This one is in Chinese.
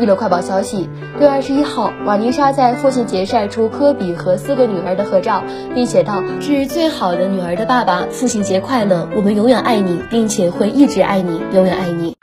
娱乐快报消息六月二十一号瓦妮莎在父亲节晒出科比和四个女儿的合照并写道致最好的女儿的爸爸父亲节快乐我们永远爱你并且会一直爱你永远爱你。